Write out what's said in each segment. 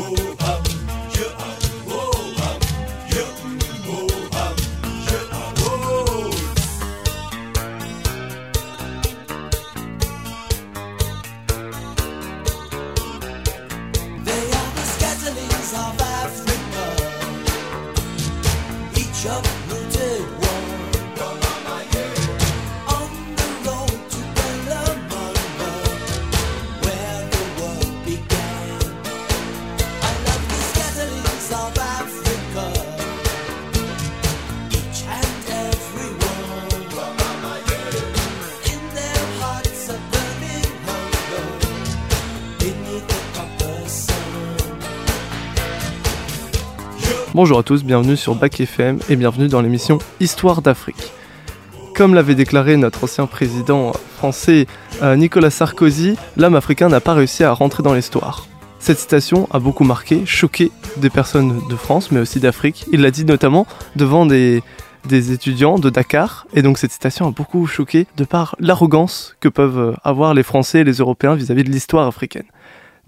vou. Bonjour à tous, bienvenue sur Bac FM et bienvenue dans l'émission Histoire d'Afrique. Comme l'avait déclaré notre ancien président français euh, Nicolas Sarkozy, l'âme africain n'a pas réussi à rentrer dans l'histoire. Cette citation a beaucoup marqué, choqué des personnes de France, mais aussi d'Afrique. Il l'a dit notamment devant des étudiants de Dakar, et donc cette citation a beaucoup choqué de par l'arrogance que peuvent avoir les Français et les Européens vis-à-vis de l'histoire africaine.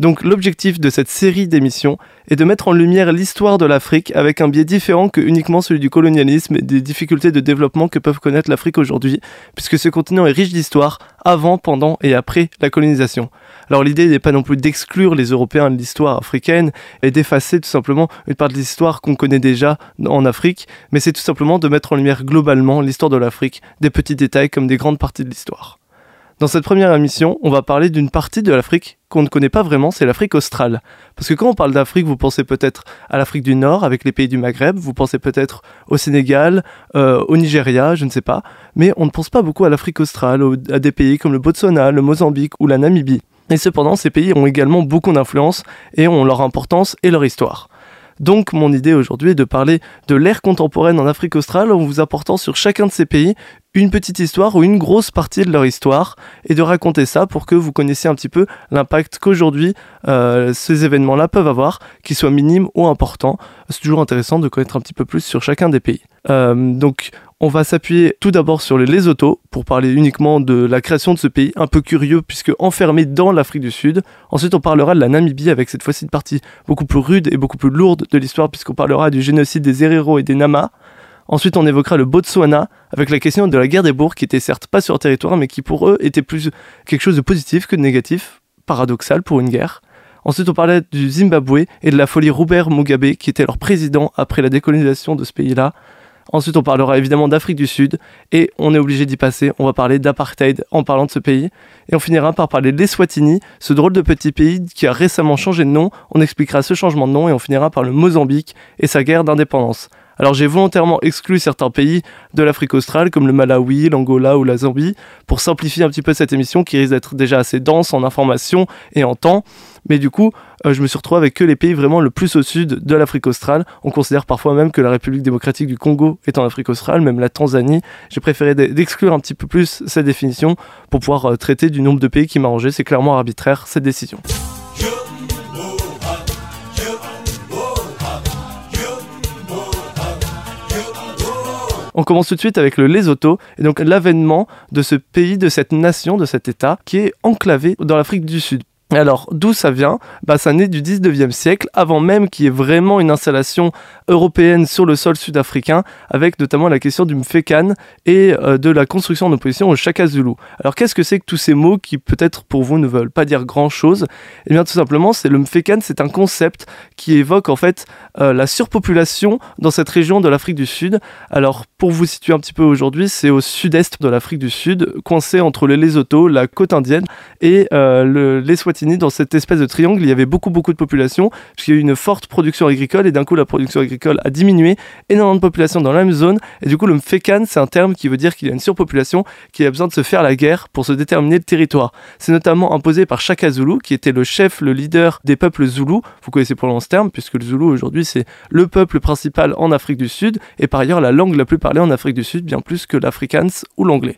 Donc l'objectif de cette série d'émissions est de mettre en lumière l'histoire de l'Afrique avec un biais différent que uniquement celui du colonialisme et des difficultés de développement que peuvent connaître l'Afrique aujourd'hui, puisque ce continent est riche d'histoire avant, pendant et après la colonisation. Alors l'idée n'est pas non plus d'exclure les Européens de l'histoire africaine et d'effacer tout simplement une part de l'histoire qu'on connaît déjà en Afrique, mais c'est tout simplement de mettre en lumière globalement l'histoire de l'Afrique, des petits détails comme des grandes parties de l'histoire. Dans cette première émission, on va parler d'une partie de l'Afrique qu'on ne connaît pas vraiment, c'est l'Afrique australe. Parce que quand on parle d'Afrique, vous pensez peut-être à l'Afrique du Nord avec les pays du Maghreb, vous pensez peut-être au Sénégal, euh, au Nigeria, je ne sais pas, mais on ne pense pas beaucoup à l'Afrique australe, à des pays comme le Botswana, le Mozambique ou la Namibie. Et cependant, ces pays ont également beaucoup d'influence et ont leur importance et leur histoire. Donc mon idée aujourd'hui est de parler de l'ère contemporaine en Afrique australe en vous apportant sur chacun de ces pays une petite histoire ou une grosse partie de leur histoire et de raconter ça pour que vous connaissiez un petit peu l'impact qu'aujourd'hui euh, ces événements-là peuvent avoir, qu'ils soient minimes ou importants. C'est toujours intéressant de connaître un petit peu plus sur chacun des pays. Euh, on va s'appuyer tout d'abord sur les Lesotho pour parler uniquement de la création de ce pays un peu curieux puisque enfermé dans l'Afrique du Sud. Ensuite, on parlera de la Namibie avec cette fois-ci une partie beaucoup plus rude et beaucoup plus lourde de l'histoire puisqu'on parlera du génocide des Herero et des Nama. Ensuite, on évoquera le Botswana avec la question de la guerre des bourgs qui était certes pas sur territoire mais qui pour eux était plus quelque chose de positif que de négatif, paradoxal pour une guerre. Ensuite, on parlait du Zimbabwe et de la folie Robert Mugabe qui était leur président après la décolonisation de ce pays-là. Ensuite, on parlera évidemment d'Afrique du Sud et on est obligé d'y passer. On va parler d'apartheid en parlant de ce pays. Et on finira par parler d'Eswatini, ce drôle de petit pays qui a récemment changé de nom. On expliquera ce changement de nom et on finira par le Mozambique et sa guerre d'indépendance. Alors j'ai volontairement exclu certains pays de l'Afrique australe comme le Malawi, l'Angola ou la Zambie pour simplifier un petit peu cette émission qui risque d'être déjà assez dense en informations et en temps. Mais du coup, je me suis retrouvé avec que les pays vraiment le plus au sud de l'Afrique australe. On considère parfois même que la République démocratique du Congo est en Afrique australe, même la Tanzanie. J'ai préféré d'exclure un petit peu plus cette définition pour pouvoir euh, traiter du nombre de pays qui m'arrangeait. C'est clairement arbitraire cette décision. On commence tout de suite avec le Lesotho, et donc l'avènement de ce pays, de cette nation, de cet État, qui est enclavé dans l'Afrique du Sud. Alors, d'où ça vient? Bah, Ça naît du 19e siècle, avant même qu'il y ait vraiment une installation européenne sur le sol sud-africain, avec notamment la question du Mfekan et euh, de la construction en opposition au Shaka Zulu. Alors, qu'est-ce que c'est que tous ces mots qui, peut-être pour vous, ne veulent pas dire grand-chose? Eh bien, tout simplement, c'est le Mfekan, c'est un concept qui évoque en fait euh, la surpopulation dans cette région de l'Afrique du Sud. Alors, pour vous situer un petit peu aujourd'hui, c'est au sud-est de l'Afrique du Sud, coincé entre le Lesotho, la côte indienne et euh, le, l'Eswatini dans cette espèce de triangle, il y avait beaucoup beaucoup de population, puisqu'il y a eu une forte production agricole, et d'un coup la production agricole a diminué, énormément de population dans la même zone, et du coup le mfekan, c'est un terme qui veut dire qu'il y a une surpopulation, qui a besoin de se faire la guerre pour se déterminer le territoire. C'est notamment imposé par Shaka Zulu, qui était le chef, le leader des peuples zoulous, vous connaissez pour ce terme, puisque le zoulou aujourd'hui c'est le peuple principal en Afrique du Sud, et par ailleurs la langue la plus parlée en Afrique du Sud, bien plus que l'afrikaans ou l'anglais.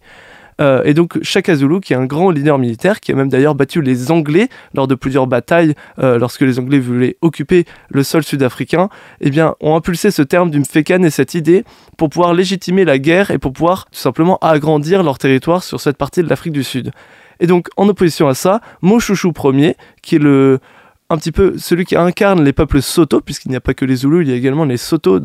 Euh, et donc Shaka Zulu, qui est un grand leader militaire, qui a même d'ailleurs battu les Anglais lors de plusieurs batailles, euh, lorsque les Anglais voulaient occuper le sol sud-africain, eh bien, ont impulsé ce terme du Mfekan et cette idée pour pouvoir légitimer la guerre et pour pouvoir tout simplement agrandir leur territoire sur cette partie de l'Afrique du Sud. Et donc, en opposition à ça, Moshushu Ier, qui est le, un petit peu celui qui incarne les peuples Soto, puisqu'il n'y a pas que les Zoulous, il y a également les Soto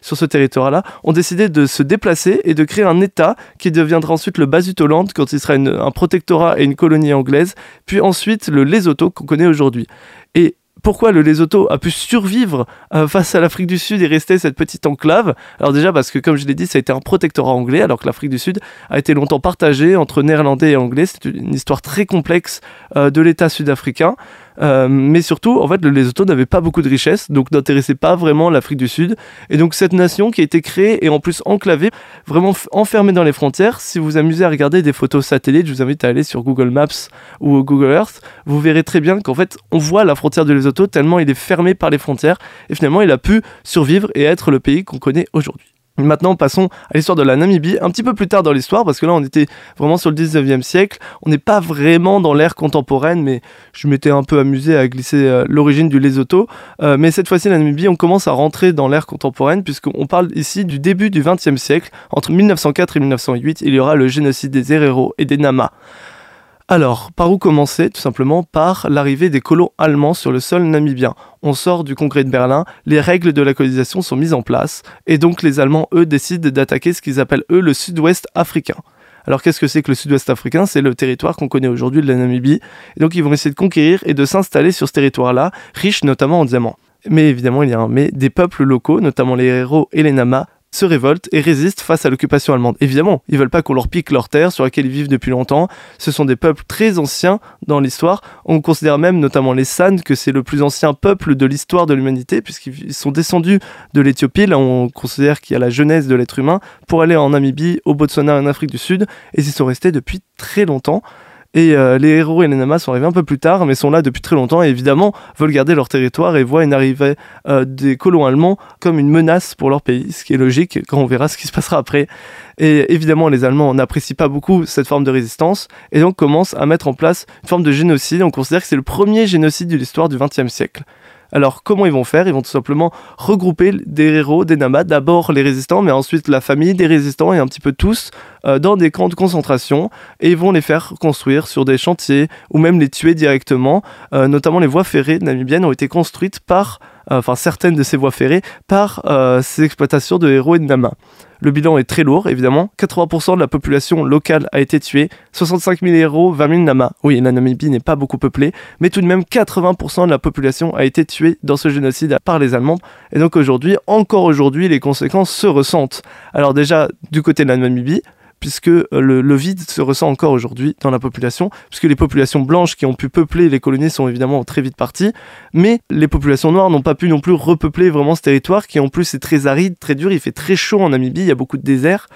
sur ce territoire-là, ont décidé de se déplacer et de créer un État qui deviendra ensuite le Basutoland quand il sera un protectorat et une colonie anglaise, puis ensuite le Lesotho qu'on connaît aujourd'hui. Et pourquoi le Lesotho a pu survivre euh, face à l'Afrique du Sud et rester cette petite enclave? Alors déjà parce que comme je l'ai dit, ça a été un protectorat anglais alors que l'Afrique du Sud a été longtemps partagée entre néerlandais et anglais. C'est une histoire très complexe euh, de l'État sud-africain. Euh, mais surtout, en fait, le Lesotho n'avait pas beaucoup de richesses, donc n'intéressait pas vraiment l'Afrique du Sud. Et donc cette nation qui a été créée et en plus enclavée, vraiment enfermée dans les frontières, si vous vous amusez à regarder des photos satellites, je vous invite à aller sur Google Maps ou Google Earth, vous verrez très bien qu'en fait, on voit la frontière de Lesotho tellement il est fermé par les frontières, et finalement, il a pu survivre et être le pays qu'on connaît aujourd'hui. Maintenant, passons à l'histoire de la Namibie, un petit peu plus tard dans l'histoire, parce que là, on était vraiment sur le 19e siècle. On n'est pas vraiment dans l'ère contemporaine, mais je m'étais un peu amusé à glisser euh, l'origine du Lesotho. Euh, mais cette fois-ci, la Namibie, on commence à rentrer dans l'ère contemporaine, puisqu'on parle ici du début du 20e siècle. Entre 1904 et 1908, il y aura le génocide des Herero et des Nama. Alors, par où commencer Tout simplement par l'arrivée des colons allemands sur le sol namibien. On sort du congrès de Berlin, les règles de la colonisation sont mises en place, et donc les Allemands, eux, décident d'attaquer ce qu'ils appellent, eux, le sud-ouest africain. Alors qu'est-ce que c'est que le sud-ouest africain? C'est le territoire qu'on connaît aujourd'hui de la Namibie. Et donc ils vont essayer de conquérir et de s'installer sur ce territoire-là, riche notamment en diamants. Mais évidemment, il y a un mais, des peuples locaux, notamment les héros et les Namas, se révoltent et résistent face à l'occupation allemande. Évidemment, ils veulent pas qu'on leur pique leur terre sur laquelle ils vivent depuis longtemps. Ce sont des peuples très anciens dans l'histoire. On considère même, notamment les San, que c'est le plus ancien peuple de l'histoire de l'humanité, puisqu'ils sont descendus de l'Éthiopie. Là, on considère qu'il y a la genèse de l'être humain pour aller en Namibie, au Botswana, en Afrique du Sud, et ils sont restés depuis très longtemps. Et euh, les héros et les namas sont arrivés un peu plus tard, mais sont là depuis très longtemps et évidemment veulent garder leur territoire et voient une arrivée euh, des colons allemands comme une menace pour leur pays, ce qui est logique quand on verra ce qui se passera après. Et évidemment, les Allemands n'apprécient pas beaucoup cette forme de résistance et donc commencent à mettre en place une forme de génocide. On considère que c'est le premier génocide de l'histoire du XXe siècle. Alors comment ils vont faire? Ils vont tout simplement regrouper des héros, des namas, d'abord les résistants, mais ensuite la famille des résistants et un petit peu tous euh, dans des camps de concentration et ils vont les faire construire sur des chantiers ou même les tuer directement. Euh, notamment les voies ferrées namibiennes ont été construites par, euh, enfin certaines de ces voies ferrées, par ces exploitations de héros et de namas. Le bilan est très lourd, évidemment. 80% de la population locale a été tuée, 65 000 héros, 20 000 namas. Oui, la Namibie n'est pas beaucoup peuplée, mais tout de même 80% de la population a été tuée dans ce génocide par les Allemands. Et donc aujourd'hui, encore aujourd'hui, les conséquences se ressentent. Alors déjà, du côté de la Namibie, puisque euh, le, vide se ressent encore aujourd'hui dans la population, puisque les populations blanches qui ont pu peupler les colonies sont évidemment très vite parties, mais les populations noires n'ont pas pu non plus repeupler vraiment ce territoire qui en plus est très aride, très dur, il fait très chaud en Namibie, il y a beaucoup de déserts.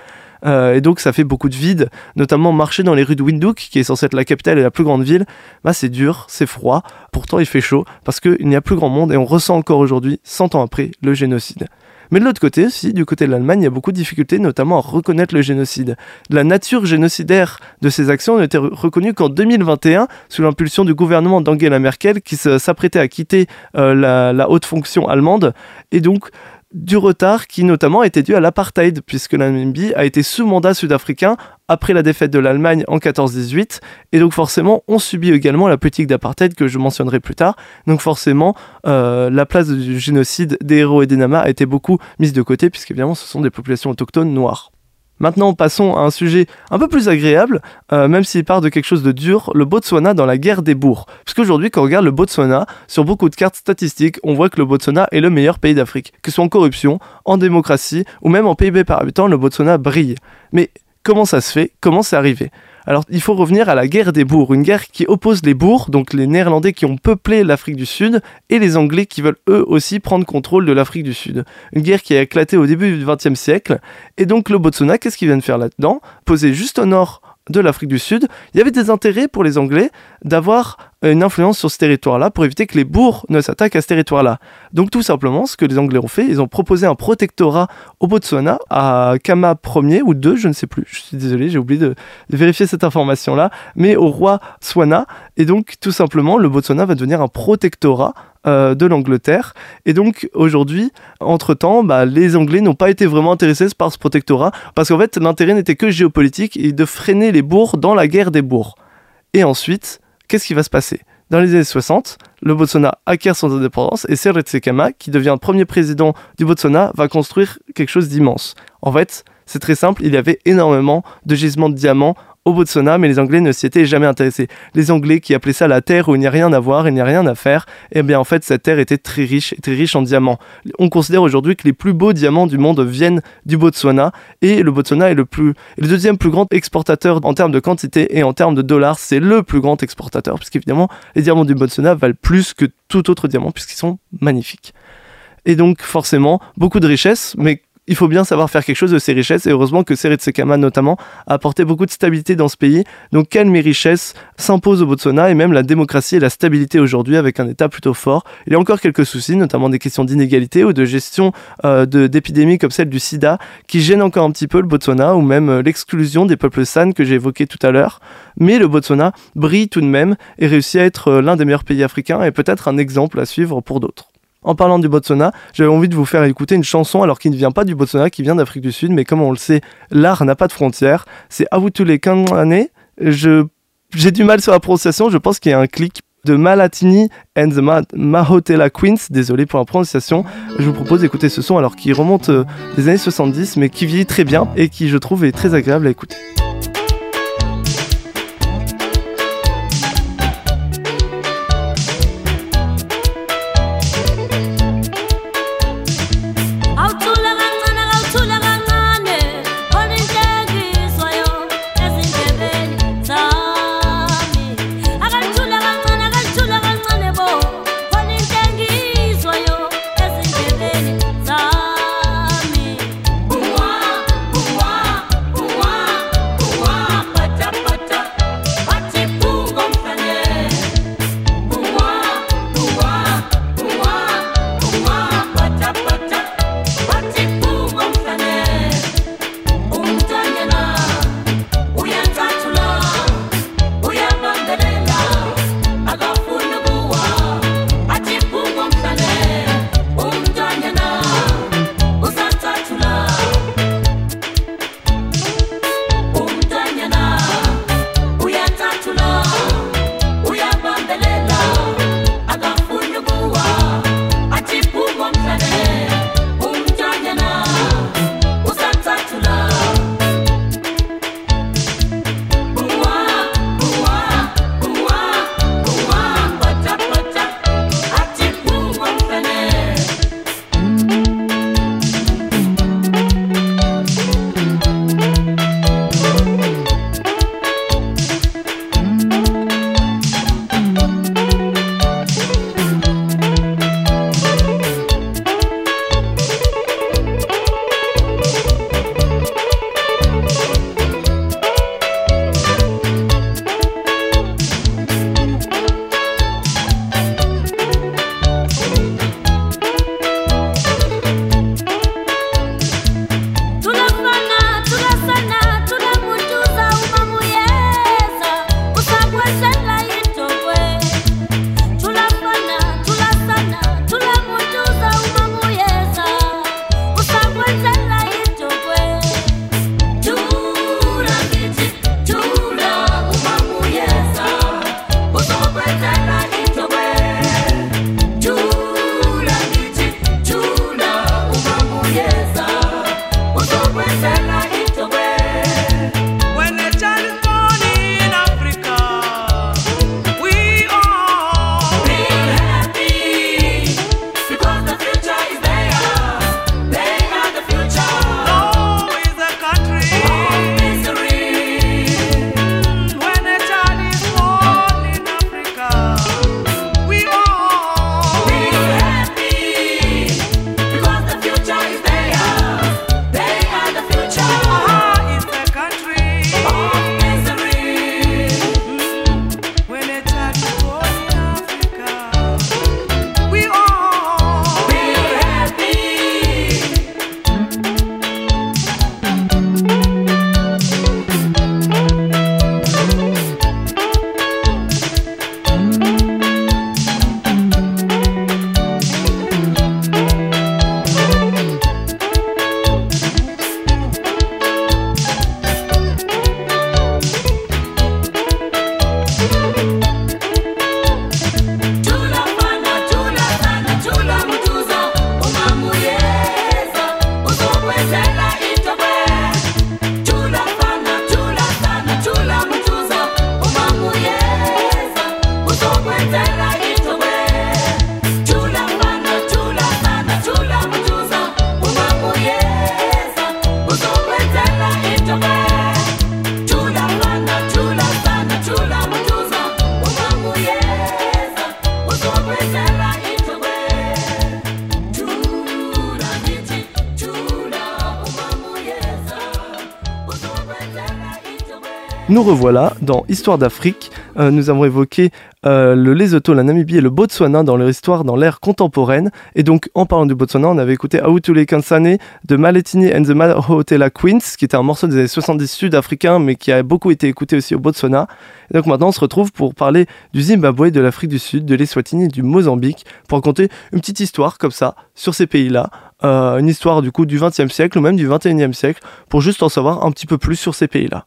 Euh, et donc ça fait beaucoup de vide, notamment marcher dans les rues de Windhoek, qui est censée être la capitale et la plus grande ville, bah c'est dur, c'est froid, pourtant il fait chaud, parce qu'il n'y a plus grand monde et on ressent encore aujourd'hui, 100 ans après, le génocide. Mais de l'autre côté aussi, du côté de l'Allemagne, il y a beaucoup de difficultés, notamment à reconnaître le génocide. La nature génocidaire de ces actions été reconnue qu'en 2021, sous l'impulsion du gouvernement d'Angela Merkel, qui s'apprêtait à quitter euh, la, la haute fonction allemande. Et donc, du retard qui notamment était dû à l'apartheid, puisque la Namibie a été sous mandat sud-africain après la défaite de l'Allemagne en 14-18, et donc forcément on subit également la politique d'apartheid que je mentionnerai plus tard, donc forcément euh, la place du génocide des héros et des namas a été beaucoup mise de côté, puisqu'évidemment ce sont des populations autochtones noires. Maintenant, passons à un sujet un peu plus agréable, euh, même s'il part de quelque chose de dur, le Botswana dans la guerre des bourgs. Parce qu'aujourd'hui, quand on regarde le Botswana, sur beaucoup de cartes statistiques, on voit que le Botswana est le meilleur pays d'Afrique. Que ce soit en corruption, en démocratie, ou même en PIB par habitant, le Botswana brille. Mais comment ça se fait? Comment c'est arrivé? Alors il faut revenir à la guerre des bourgs, une guerre qui oppose les bourgs, donc les Néerlandais qui ont peuplé l'Afrique du Sud, et les Anglais qui veulent eux aussi prendre contrôle de l'Afrique du Sud. Une guerre qui a éclaté au début du XXe siècle, et donc le Botswana, qu'est-ce qu'il vient de faire là-dedans? Posé juste au nord de l'Afrique du Sud, il y avait des intérêts pour les Anglais d'avoir une influence sur ce territoire-là pour éviter que les bourgs ne s'attaquent à ce territoire-là. Donc tout simplement, ce que les Anglais ont fait, ils ont proposé un protectorat au Botswana, à Kama Ier ou 2, je ne sais plus, je suis désolé, j'ai oublié de, de, vérifier cette information-là, mais au roi Swana, et donc tout simplement, le Botswana va devenir un protectorat euh, de l'Angleterre. Et donc aujourd'hui, entre-temps, bah, les Anglais n'ont pas été vraiment intéressés par ce protectorat, parce qu'en fait l'intérêt n'était que géopolitique et de freiner les bourgs dans la guerre des bourgs. Et ensuite, qu'est-ce qui va se passer? Dans les années 60, le Botswana acquiert son indépendance et Seretse Sekama, qui devient premier président du Botswana, va construire quelque chose d'immense. En fait, c'est très simple, il y avait énormément de gisements de diamants au Botswana, mais les Anglais ne s'y étaient jamais intéressés. Les Anglais qui appelaient ça la terre où il n'y a rien à voir, il n'y a rien à faire, eh bien en fait cette terre était très riche, très riche en diamants. On considère aujourd'hui que les plus beaux diamants du monde viennent du Botswana et le Botswana est le plus, le deuxième plus grand exportateur en termes de quantité et en termes de dollars, c'est le plus grand exportateur puisqu'évidemment les diamants du Botswana valent plus que tout autre diamant puisqu'ils sont magnifiques. Et donc forcément beaucoup de richesses, mais il faut bien savoir faire quelque chose de ces richesses et heureusement que Sekama notamment a apporté beaucoup de stabilité dans ce pays. Donc calme et richesse s'imposent au Botswana et même la démocratie et la stabilité aujourd'hui avec un État plutôt fort? Il y a encore quelques soucis, notamment des questions d'inégalité ou de gestion euh, d'épidémies comme celle du sida qui gênent encore un petit peu le Botswana ou même euh, l'exclusion des peuples san que j'ai évoqué tout à l'heure. Mais le Botswana brille tout de même et réussit à être euh, l'un des meilleurs pays africains et peut-être un exemple à suivre pour d'autres. En parlant du Botswana, j'avais envie de vous faire écouter une chanson alors qui ne vient pas du Botswana, qui vient d'Afrique du Sud, mais comme on le sait, l'art n'a pas de frontières. C'est Awutule Kanane. Je j'ai du mal sur la prononciation, je pense qu'il y a un clic de Malatini and the Mahotela Queens, désolé pour la prononciation. Je vous propose d'écouter ce son alors qui remonte euh, des années 70 mais qui vieillit très bien et qui je trouve est très agréable à écouter. Revoilà dans Histoire d'Afrique. Euh, nous avons évoqué euh, le Lesotho, la Namibie et le Botswana dans leur histoire dans l'ère contemporaine. Et donc, en parlant du Botswana, on avait écouté Autule Kansane de Maletini and the Mahotela Queens, qui était un morceau des années 70 sud-africain, mais qui a beaucoup été écouté aussi au Botswana. Et donc maintenant, on se retrouve pour parler du Zimbabwe, de l'Afrique du Sud, de l'Eswatini et du Mozambique, pour raconter une petite histoire comme ça sur ces pays-là. Euh, une histoire du coup du XXe siècle ou même du XXIe siècle, pour juste en savoir un petit peu plus sur ces pays-là.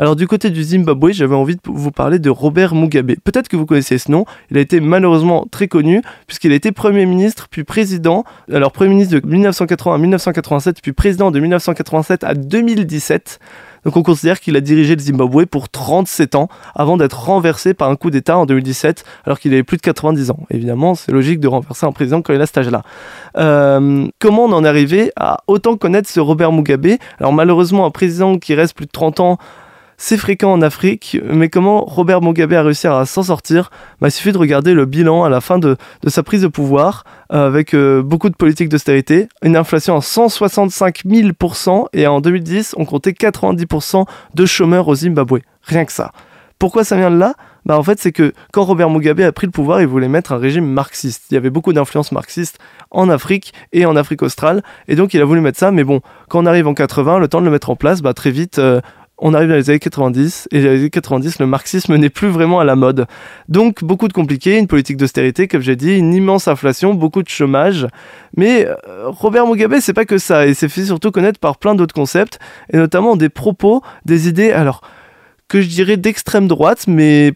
Alors du côté du Zimbabwe, j'avais envie de vous parler de Robert Mugabe. Peut-être que vous connaissez ce nom. Il a été malheureusement très connu puisqu'il a été Premier ministre puis président. Alors Premier ministre de 1980 à 1987 puis président de 1987 à 2017. Donc on considère qu'il a dirigé le Zimbabwe pour 37 ans avant d'être renversé par un coup d'État en 2017 alors qu'il avait plus de 90 ans. Évidemment, c'est logique de renverser un président quand il a cet âge-là. Euh, comment on en est arrivé à autant connaître ce Robert Mugabe? Alors malheureusement, un président qui reste plus de 30 ans c'est fréquent en Afrique, mais comment Robert Mugabe a réussi à s'en sortir? Bah, Il suffit de regarder le bilan à la fin de, sa prise de pouvoir, euh, avec euh, beaucoup de politiques d'austérité, une inflation à 165 000%, et en 2010, on comptait 90% de chômeurs au Zimbabwe. Rien que ça. Pourquoi ça vient de là? Bah en fait, c'est que quand Robert Mugabe a pris le pouvoir, il voulait mettre un régime marxiste. Il y avait beaucoup d'influence marxiste en Afrique et en Afrique australe, et donc il a voulu mettre ça. Mais bon, quand on arrive en 80, le temps de le mettre en place, bah, très vite, euh, on arrive dans les années 90 et dans les années 90 le marxisme n'est plus vraiment à la mode. Donc beaucoup de compliqués, une politique d'austérité comme j'ai dit, une immense inflation, beaucoup de chômage. Mais euh, Robert Mugabe c'est pas que ça, il s'est fait surtout connaître par plein d'autres concepts et notamment des propos, des idées alors que je dirais d'extrême droite mais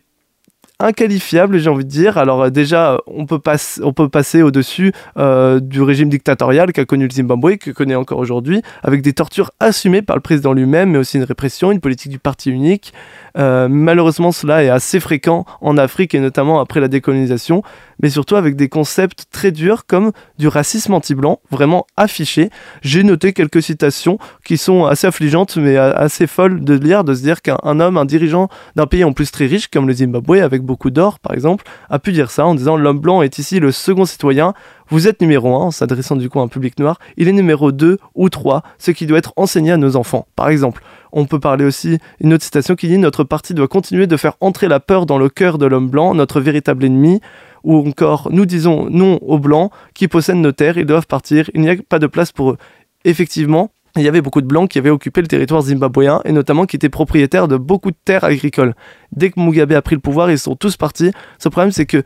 inqualifiable, j'ai envie de dire. Alors euh, déjà, on peut, passer au-dessus euh, du régime dictatorial qu'a connu le Zimbabwe, que connaît encore aujourd'hui, avec des tortures assumées par le président lui-même, mais aussi une répression, une politique du parti unique. Euh, malheureusement, cela est assez fréquent en Afrique et notamment après la décolonisation, mais surtout avec des concepts très durs comme du racisme anti-blanc, vraiment affiché. J'ai noté quelques citations qui sont assez affligeantes, mais assez folles de lire, de se dire qu'un homme, un dirigeant d'un pays en plus très riche comme le Zimbabwe, avec beaucoup d'or par exemple, a pu dire ça en disant l'homme blanc est ici le second citoyen, vous êtes numéro 1, en s'adressant du coup à un public noir, il est numéro 2 ou 3, ce qui doit être enseigné à nos enfants. Par exemple, on peut parler aussi une autre citation qui dit Notre parti doit continuer de faire entrer la peur dans le cœur de l'homme blanc, notre véritable ennemi. Ou encore, nous disons non aux blancs qui possèdent nos terres, ils doivent partir, il n'y a pas de place pour eux. Effectivement, il y avait beaucoup de blancs qui avaient occupé le territoire zimbabwéen et notamment qui étaient propriétaires de beaucoup de terres agricoles. Dès que Mugabe a pris le pouvoir, ils sont tous partis. Ce problème, c'est que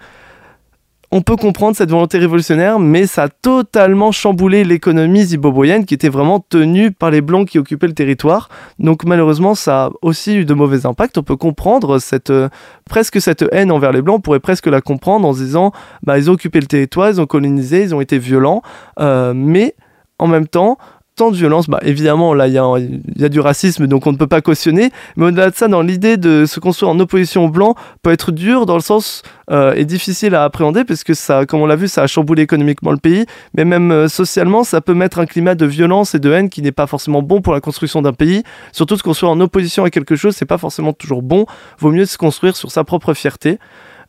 on peut comprendre cette volonté révolutionnaire, mais ça a totalement chamboulé l'économie zimbabwéenne qui était vraiment tenue par les Blancs qui occupaient le territoire. Donc malheureusement, ça a aussi eu de mauvais impacts. On peut comprendre euh, presque cette haine envers les Blancs, on pourrait presque la comprendre en se disant, bah ils ont occupé le territoire, ils ont colonisé, ils ont été violents, euh, mais en même temps, de violence, bah, évidemment, là, il y, a du racisme, donc on ne peut pas cautionner. Mais au-delà de ça, dans l'idée de se construire en opposition aux blancs, peut être dur dans le sens euh, difficile à appréhender, parce que ça, comme on l'a vu, ça a chamboulé économiquement le pays, mais même euh, socialement, ça peut mettre un climat de violence et de haine qui n'est pas forcément bon pour la construction d'un pays. Surtout se construire en opposition à quelque chose, c'est pas forcément toujours bon. Vaut mieux se construire sur sa propre fierté.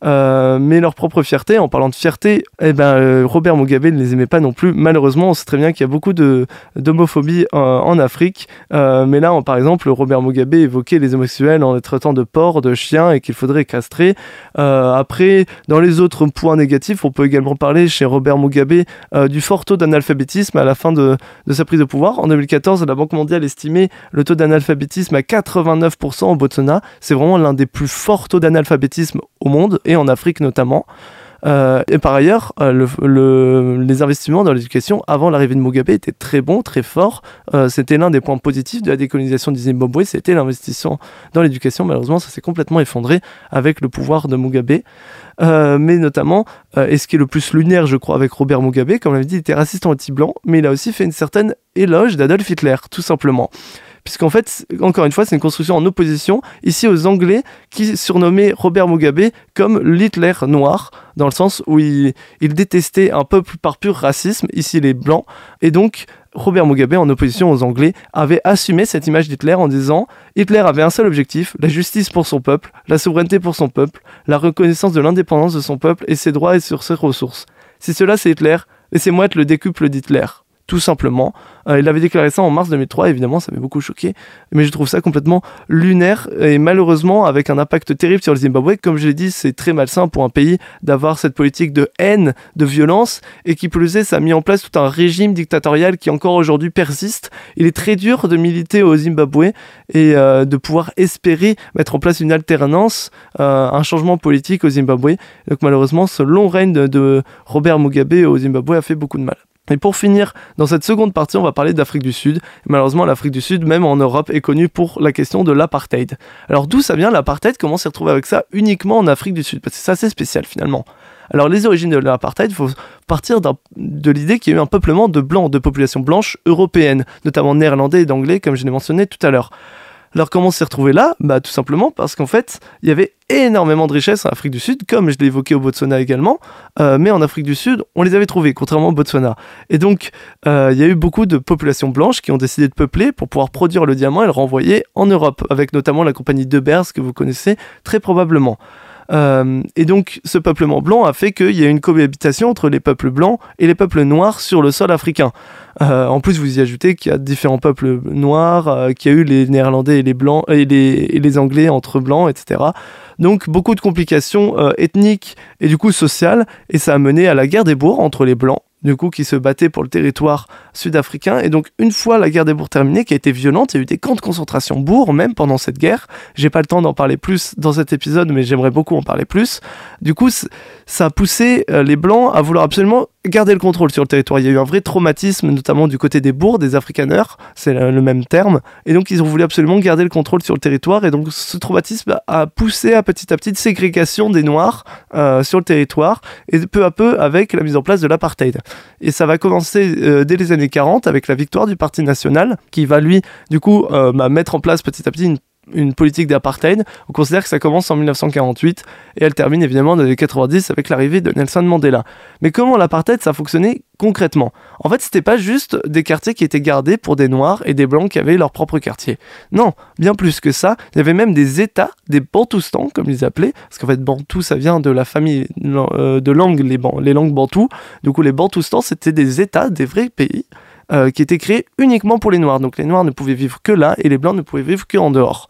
Euh, mais leur propre fierté. En parlant de fierté, eh ben, euh, Robert Mugabe ne les aimait pas non plus. Malheureusement, on sait très bien qu'il y a beaucoup d'homophobie en, en, Afrique. Euh, mais là, par exemple, Robert Mugabe évoquait les homosexuels en les traitant de porcs, de chiens et qu'il faudrait castrer. après, dans les autres points négatifs, on peut également parler chez Robert Mugabe du fort taux d'analphabétisme à la fin de, de sa prise de pouvoir. En 2014, la Banque mondiale estimait le taux d'analphabétisme à 89% au Botswana. C'est vraiment l'un des plus forts taux d'analphabétisme au monde et en Afrique notamment. Euh, et par ailleurs, euh, les investissements dans l'éducation avant l'arrivée de Mugabe étaient très bons, très forts. Euh, c'était l'un des points positifs de la décolonisation du Zimbabwe, c'était l'investissement dans l'éducation. Malheureusement, ça s'est complètement effondré avec le pouvoir de Mugabe. mais notamment, et ce qui est le plus lunaire, je crois, avec Robert Mugabe, comme on l'avait dit, il était raciste anti-blanc, mais il a aussi fait une certaine éloge d'Adolf Hitler, tout simplement puisqu'en fait, encore une fois, c'est une construction en opposition ici aux Anglais qui surnommaient Robert Mugabe comme l'Hitler noir, dans le sens où il, détestait un peuple par pur racisme, ici les Blancs, et donc Robert Mugabe, en opposition aux Anglais, avait assumé cette image d'Hitler en disant Hitler avait un seul objectif, la justice pour son peuple, la souveraineté pour son peuple, la reconnaissance de l'indépendance de son peuple et ses droits et sur ses ressources. Si cela c'est Hitler, laissez-moi être le décuple d'Hitler tout simplement. Euh, il avait déclaré ça en mars 2003, évidemment, ça m'a beaucoup choqué, mais je trouve ça complètement lunaire et malheureusement avec un impact terrible sur le Zimbabwe. Comme je l'ai dit, c'est très malsain pour un pays d'avoir cette politique de haine, de violence, et qui plus est, ça a mis en place tout un régime dictatorial qui encore aujourd'hui persiste. Il est très dur de militer au Zimbabwe et euh, de pouvoir espérer mettre en place une alternance, euh, un changement politique au Zimbabwe. Donc malheureusement, ce long règne de Robert Mugabe au Zimbabwe a fait beaucoup de mal. Et pour finir, dans cette seconde partie, on va parler d'Afrique du Sud. malheureusement, l'Afrique du Sud, même en Europe, est connue pour la question de l'apartheid. Alors d'où ça vient l'apartheid? Comment s'est retrouvé avec ça uniquement en Afrique du Sud? Parce que c'est assez spécial finalement. Alors les origines de l'apartheid, il faut partir de l'idée qu'il y a eu un peuplement de blancs, de populations blanches européennes, notamment néerlandais et d'anglais, comme je l'ai mentionné tout à l'heure. Alors comment s'est retrouvé là Bah tout simplement parce qu'en fait, il y avait énormément de richesses en Afrique du Sud, comme je l'ai évoqué au Botswana également, euh, mais en Afrique du Sud, on les avait trouvés, contrairement au Botswana. Et donc, euh, il y a eu beaucoup de populations blanches qui ont décidé de peupler pour pouvoir produire le diamant et le renvoyer en Europe, avec notamment la compagnie De Beers que vous connaissez très probablement. Euh, et donc, ce peuplement blanc a fait qu'il y a une cohabitation entre les peuples blancs et les peuples noirs sur le sol africain. Euh, en plus, vous y ajoutez qu'il y a différents peuples noirs, euh, qu'il y a eu les Néerlandais et les blancs et les, et les Anglais entre blancs, etc. Donc, beaucoup de complications ethniques et du coup sociales, et ça a mené à la guerre des bourgs entre les blancs du coup, qui se battaient pour le territoire sud-africain. Et donc, une fois la guerre des bourgs terminée, qui a été violente, il y a eu des camps de concentration bourgs, même pendant cette guerre. J'ai pas le temps d'en parler plus dans cet épisode, mais j'aimerais beaucoup en parler plus. Du coup, ça a poussé euh, les Blancs à vouloir absolument garder le contrôle sur le territoire. Il y a eu un vrai traumatisme, notamment du côté des bourgs, des Afrikaners, c'est le même terme. Et donc, ils ont voulu absolument garder le contrôle sur le territoire. Et donc, ce traumatisme a poussé à petit à petit ségrégation des Noirs euh, sur le territoire, et peu à peu avec la mise en place de l'apartheid. Et ça va commencer euh, dès les années 40 avec la victoire du Parti national, qui va lui, du coup, euh, bah, mettre en place petit à petit une une politique d'apartheid. On considère que ça commence en 1948 et elle termine évidemment dans les 90 avec l'arrivée de Nelson Mandela. Mais comment l'apartheid ça fonctionnait concrètement? En fait, c'était pas juste des quartiers qui étaient gardés pour des noirs et des blancs qui avaient leur propre quartier. Non, bien plus que ça, il y avait même des états, des bantoustans comme ils appelaient, parce qu'en fait bantou ça vient de la famille euh, de langues les, les langues bantoues. Du coup les bantoustans c'était des états, des vrais pays euh, qui était créé uniquement pour les Noirs. Donc les Noirs ne pouvaient vivre que là et les Blancs ne pouvaient vivre que en dehors.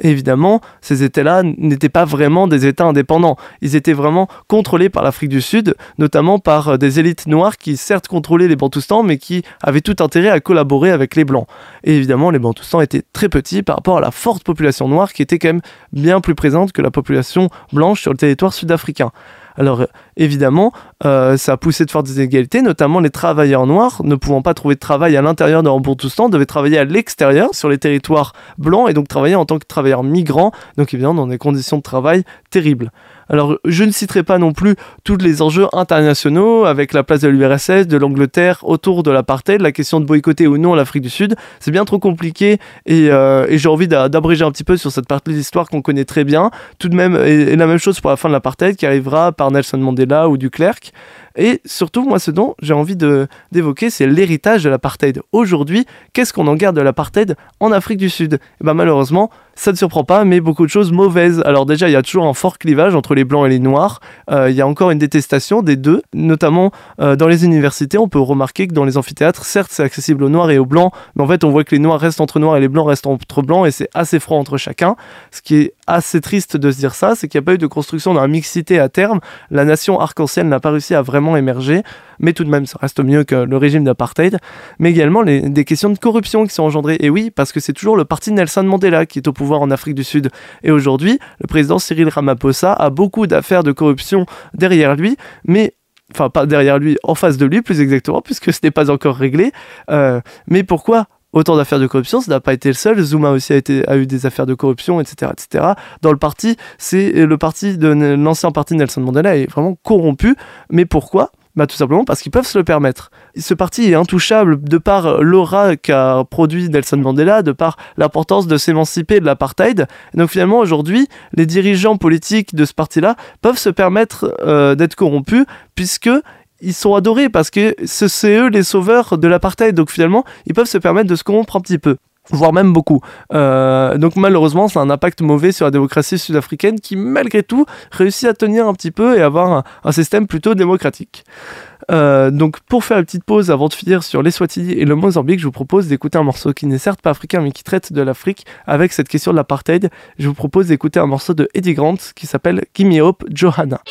évidemment, ces États-là n'étaient pas vraiment des États indépendants. Ils étaient vraiment contrôlés par l'Afrique du Sud, notamment par euh, des élites noires qui certes contrôlaient les Bantoustans, mais qui avaient tout intérêt à collaborer avec les Blancs. Et évidemment, les Bantoustans étaient très petits par rapport à la forte population noire qui était quand même bien plus présente que la population blanche sur le territoire sud-africain. Alors évidemment, euh, ça a poussé de fortes inégalités, notamment les travailleurs noirs ne pouvant pas trouver de travail à l'intérieur de Rembourtoustan devaient travailler à l'extérieur sur les territoires blancs et donc travailler en tant que travailleurs migrants, donc évidemment dans des conditions de travail terribles. Alors, je ne citerai pas non plus tous les enjeux internationaux avec la place de l'URSS, de l'Angleterre autour de l'apartheid, la question de boycotter ou non l'Afrique du Sud. C'est bien trop compliqué et, euh, j'ai envie d'abréger un petit peu sur cette partie de l'histoire qu'on connaît très bien. Tout de même, et, la même chose pour la fin de l'apartheid qui arrivera par Nelson Mandela ou du Clerc. Et surtout, moi, ce dont j'ai envie d'évoquer, c'est l'héritage de l'apartheid. Aujourd'hui, qu'est-ce qu'on en garde de l'apartheid en Afrique du Sud? Eh ben, Malheureusement, ça ne surprend pas, mais beaucoup de choses mauvaises. Alors déjà, il y a toujours un fort clivage entre les blancs et les noirs. Euh, il y a encore une détestation des deux, notamment euh, dans les universités. On peut remarquer que dans les amphithéâtres, certes, c'est accessible aux noirs et aux blancs, mais en fait, on voit que les noirs restent entre noirs et les blancs restent entre blancs, et c'est assez froid entre chacun. Ce qui est assez triste de se dire ça, c'est qu'il n'y a pas eu de construction d'un mixité à terme. La nation arc-en-ciel n'a pas réussi à vraiment émerger mais tout de même, ça reste mieux que le régime d'apartheid. Mais également les, des questions de corruption qui sont engendrées. Et oui, parce que c'est toujours le parti Nelson Mandela qui est au pouvoir en Afrique du Sud. Et aujourd'hui, le président Cyril Ramaphosa a beaucoup d'affaires de corruption derrière lui, mais enfin pas derrière lui, en face de lui plus exactement, puisque ce n'est pas encore réglé. Euh, mais pourquoi autant d'affaires de corruption, ça n'a pas été le seul. Zuma aussi a, été, eu des affaires de corruption, etc., etc. Dans le parti, c'est le parti de l'ancien parti Nelson Mandela est vraiment corrompu. Mais pourquoi? Bah, tout simplement parce qu'ils peuvent se le permettre. Ce parti est intouchable de par l'aura qu'a produit Nelson Mandela, de par l'importance de s'émanciper de l'apartheid. Donc finalement, aujourd'hui, les dirigeants politiques de ce parti-là peuvent se permettre euh, d'être corrompus puisque ils sont adorés parce que c'est eux les sauveurs de l'apartheid. Donc finalement, ils peuvent se permettre de se corrompre un petit peu. voire même beaucoup. Euh, donc malheureusement, a un impact mauvais sur la démocratie sud-africaine qui, malgré tout, réussit à tenir un petit peu et avoir un, système plutôt démocratique. Euh, donc pour faire une petite pause avant de finir sur les Swatini et le Mozambique, je vous propose d'écouter un morceau qui n'est certes pas africain mais qui traite de l'Afrique avec cette question de l'apartheid. Je vous propose d'écouter un morceau de Eddie Grant qui s'appelle Gimme Hope Johanna.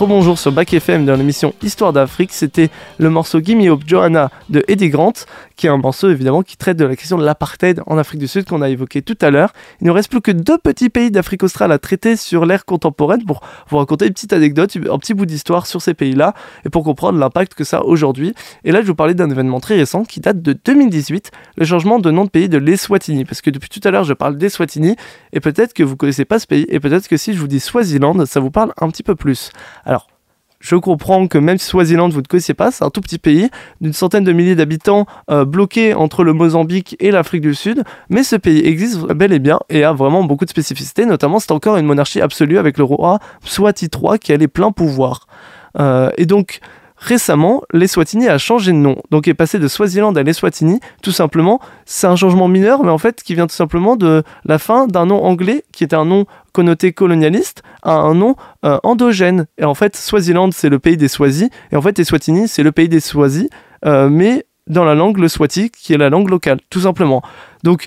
Rebonjour sur Bac FM dans l'émission Histoire d'Afrique. C'était le morceau Gimme Hope Johanna de Eddie Grant, qui est un morceau évidemment qui traite de la question de l'apartheid en Afrique du Sud qu'on a évoqué tout à l'heure. Il ne reste plus que deux petits pays d'Afrique australe à traiter sur l'ère contemporaine pour vous raconter une petite anecdote, un petit bout d'histoire sur ces pays-là et pour comprendre l'impact que ça a aujourd'hui. Et là, je vous parlais d'un événement très récent qui date de 2018, le changement de nom de pays de l'Eswatini. Parce que depuis tout à l'heure, je parle d'Eswatini et peut-être que vous connaissez pas ce pays et peut-être que si je vous dis Swaziland, ça vous parle un petit peu plus. Je comprends que même si Swaziland, vous ne connaissez pas, c'est un tout petit pays d'une centaine de milliers d'habitants euh, bloqué entre le Mozambique et l'Afrique du Sud, mais ce pays existe bel et bien et a vraiment beaucoup de spécificités, notamment c'est encore une monarchie absolue avec le roi Swati III qui a les pleins pouvoirs. et donc récemment, l'Eswatini a changé de nom, donc est passé de Swaziland à l'Eswatini, tout simplement. C'est un changement mineur, mais en fait qui vient tout simplement de la fin d'un nom anglais qui était un nom connoté colonialiste à un nom euh, endogène. Et en fait, Swaziland, c'est le pays des Swazis, et en fait, Eswatini, c'est le pays des Swazis, euh, mais dans la langue le Swati, qui est la langue locale, tout simplement. Donc,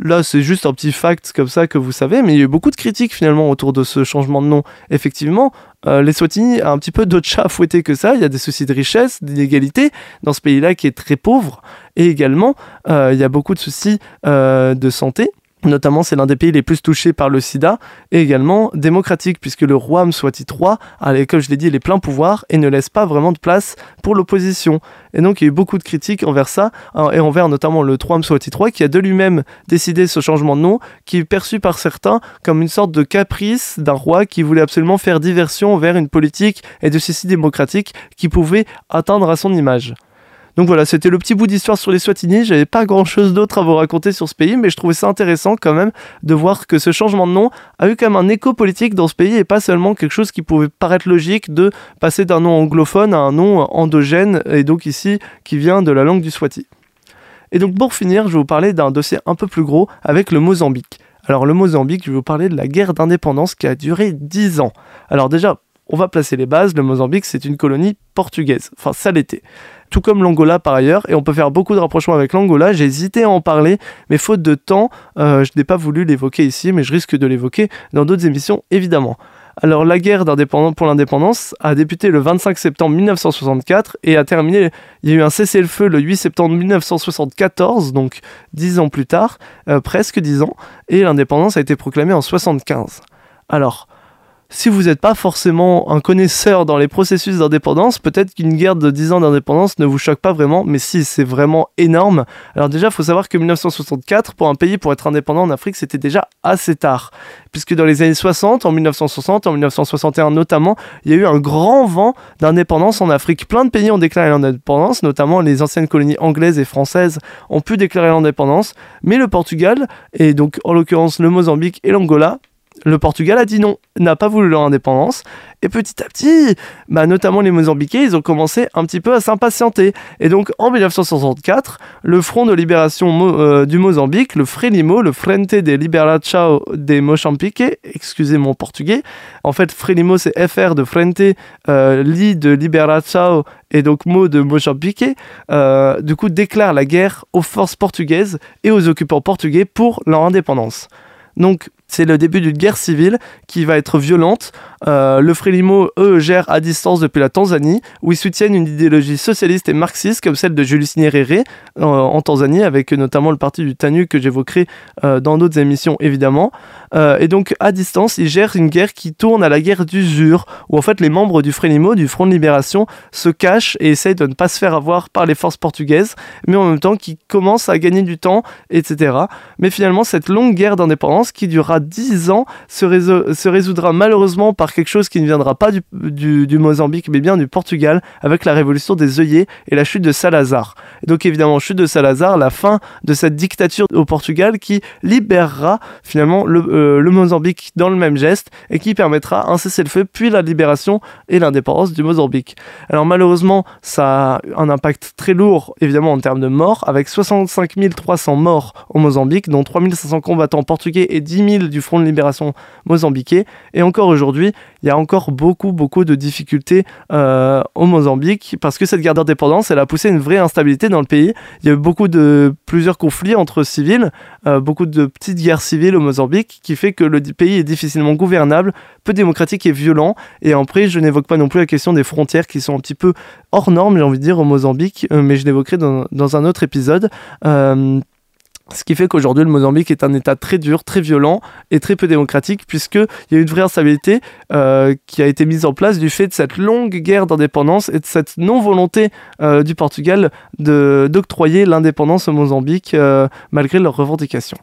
Là, c'est juste un petit fact comme ça que vous savez, mais il y a eu beaucoup de critiques finalement autour de ce changement de nom. Effectivement, euh, les Swatini a un petit peu d'autres chats à fouetter que ça. Il y a des soucis de richesse, d'inégalité dans ce pays-là qui est très pauvre. Et également, euh, il y a beaucoup de soucis euh, de santé. Notamment, c'est l'un des pays les plus touchés par le sida et également démocratique, puisque le roi Mswati III a, comme je l'ai dit, les pleins pouvoirs et ne laisse pas vraiment de place pour l'opposition. Et donc, il y a eu beaucoup de critiques envers ça, hein, et envers notamment le roi Mswati III, qui a de lui-même décidé ce changement de nom, qui est perçu par certains comme une sorte de caprice d'un roi qui voulait absolument faire diversion vers une politique et de ceci démocratique qui pouvait atteindre à son image. Donc voilà, c'était le petit bout d'histoire sur les Swatini. J'avais pas grand chose d'autre à vous raconter sur ce pays, mais je trouvais ça intéressant quand même de voir que ce changement de nom a eu quand même un écho politique dans ce pays et pas seulement quelque chose qui pouvait paraître logique de passer d'un nom anglophone à un nom endogène et donc ici qui vient de la langue du Swati. Et donc pour finir, je vais vous parler d'un dossier un peu plus gros avec le Mozambique. Alors le Mozambique, je vais vous parler de la guerre d'indépendance qui a duré 10 ans. Alors déjà, on va placer les bases, le Mozambique c'est une colonie portugaise, enfin ça l'était tout comme l'Angola par ailleurs, et on peut faire beaucoup de rapprochements avec l'Angola. J'ai hésité à en parler, mais faute de temps, euh, je n'ai pas voulu l'évoquer ici, mais je risque de l'évoquer dans d'autres émissions évidemment. Alors la guerre pour l'indépendance a débuté le 25 septembre 1964 et a terminé, il y a eu un cessez-le-feu le 8 septembre 1974, donc dix ans plus tard, euh, presque dix ans, et l'indépendance a été proclamée en 75. Alors, si vous n'êtes pas forcément un connaisseur dans les processus d'indépendance, peut-être qu'une guerre de 10 ans d'indépendance ne vous choque pas vraiment, mais si, c'est vraiment énorme. Alors déjà, il faut savoir que 1964, pour un pays pour être indépendant en Afrique, c'était déjà assez tard. Puisque dans les années 60, en 1960, en 1961 notamment, il y a eu un grand vent d'indépendance en Afrique. Plein de pays ont déclaré l'indépendance, notamment les anciennes colonies anglaises et françaises ont pu déclarer l'indépendance, mais le Portugal, et donc en l'occurrence le Mozambique et l'Angola, le Portugal a dit non, n'a pas voulu leur indépendance. Et petit à petit, bah, notamment les Mozambiquais, ils ont commencé un petit peu à s'impatienter. Et donc en 1964, le Front de libération euh, du Mozambique, le Frelimo, le Frente de Liberação de Moçambique, excusez mon portugais. En fait, Frelimo c'est FR de Frente, euh, Li de Liberação et donc Mo de Moçambique. Euh, du coup, déclare la guerre aux forces portugaises et aux occupants portugais pour leur indépendance. Donc c'est le début d'une guerre civile qui va être violente. Euh, le Frélimo, eux, gèrent à distance depuis la Tanzanie, où ils soutiennent une idéologie socialiste et marxiste comme celle de Julius Nyerere euh, en Tanzanie, avec notamment le parti du TANU que j'évoquerai euh, dans d'autres émissions évidemment. et donc à distance, ils gèrent une guerre qui tourne à la guerre d'usure, où en fait les membres du Frélimo, du Front de Libération, se cachent et essayent de ne pas se faire avoir par les forces portugaises, mais en même temps qui commencent à gagner du temps, etc. Mais finalement, cette longue guerre d'indépendance qui durera 10 ans se, résoudra malheureusement par quelque chose qui ne viendra pas du, Mozambique, mais bien du Portugal, avec la révolution des œillets et la chute de Salazar. donc évidemment, chute de Salazar, la fin de cette dictature au Portugal qui libérera finalement le, euh, Mozambique dans le même geste et qui permettra un cessez-le-feu, puis la libération et l'indépendance du Mozambique. Alors malheureusement, ça a un impact très lourd, évidemment, en termes de morts, avec 65 300 morts au Mozambique, dont 3500 combattants portugais et 10 000 du Front de libération mozambiquais. Et encore aujourd'hui, il y a encore beaucoup, beaucoup de difficultés euh, au Mozambique parce que cette guerre d'indépendance, elle a poussé une vraie instabilité dans le pays. Il y a eu beaucoup de plusieurs conflits entre civils, euh, beaucoup de petites guerres civiles au Mozambique qui fait que le pays est difficilement gouvernable, peu démocratique et violent. Et après, je n'évoque pas non plus la question des frontières qui sont un petit peu hors normes, j'ai envie de dire, au Mozambique, euh, mais je l'évoquerai dans, dans, un autre épisode. Ce qui fait qu'aujourd'hui, le Mozambique est un État très dur, très violent et très peu démocratique, puisqu'il y a une vraie instabilité euh, qui a été mise en place du fait de cette longue guerre d'indépendance et de cette non-volonté euh, du Portugal d'octroyer l'indépendance au Mozambique euh, malgré leurs revendications.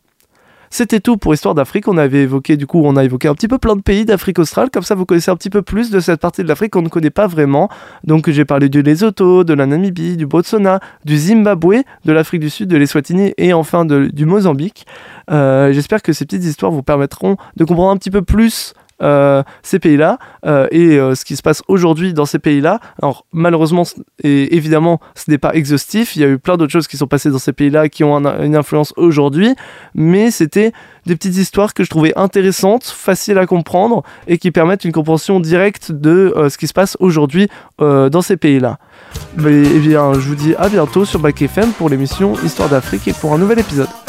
C'était tout pour Histoire d'Afrique. On avait évoqué, du coup, on a évoqué un petit peu plein de pays d'Afrique australe. Comme ça, vous connaissez un petit peu plus de cette partie de l'Afrique qu'on ne connaît pas vraiment. Donc, j'ai parlé du Lesotho, de la Namibie, du Botswana, du Zimbabwe, de l'Afrique du Sud, de l'Eswatini et enfin du Mozambique. Euh, j'espère que ces petites histoires vous permettront de comprendre un petit peu plus ces pays-là et ce qui se passe aujourd'hui dans ces pays-là. Alors malheureusement et évidemment ce n'est pas exhaustif, il y a eu plein d'autres choses qui sont passées dans ces pays-là qui ont une influence aujourd'hui, mais c'était des petites histoires que je trouvais intéressantes, faciles à comprendre et qui permettent une compréhension directe de euh, ce qui se passe aujourd'hui euh, dans ces pays-là. Mais eh bien, je vous dis à bientôt sur Bac FM pour l'émission Histoire d'Afrique et pour un nouvel épisode.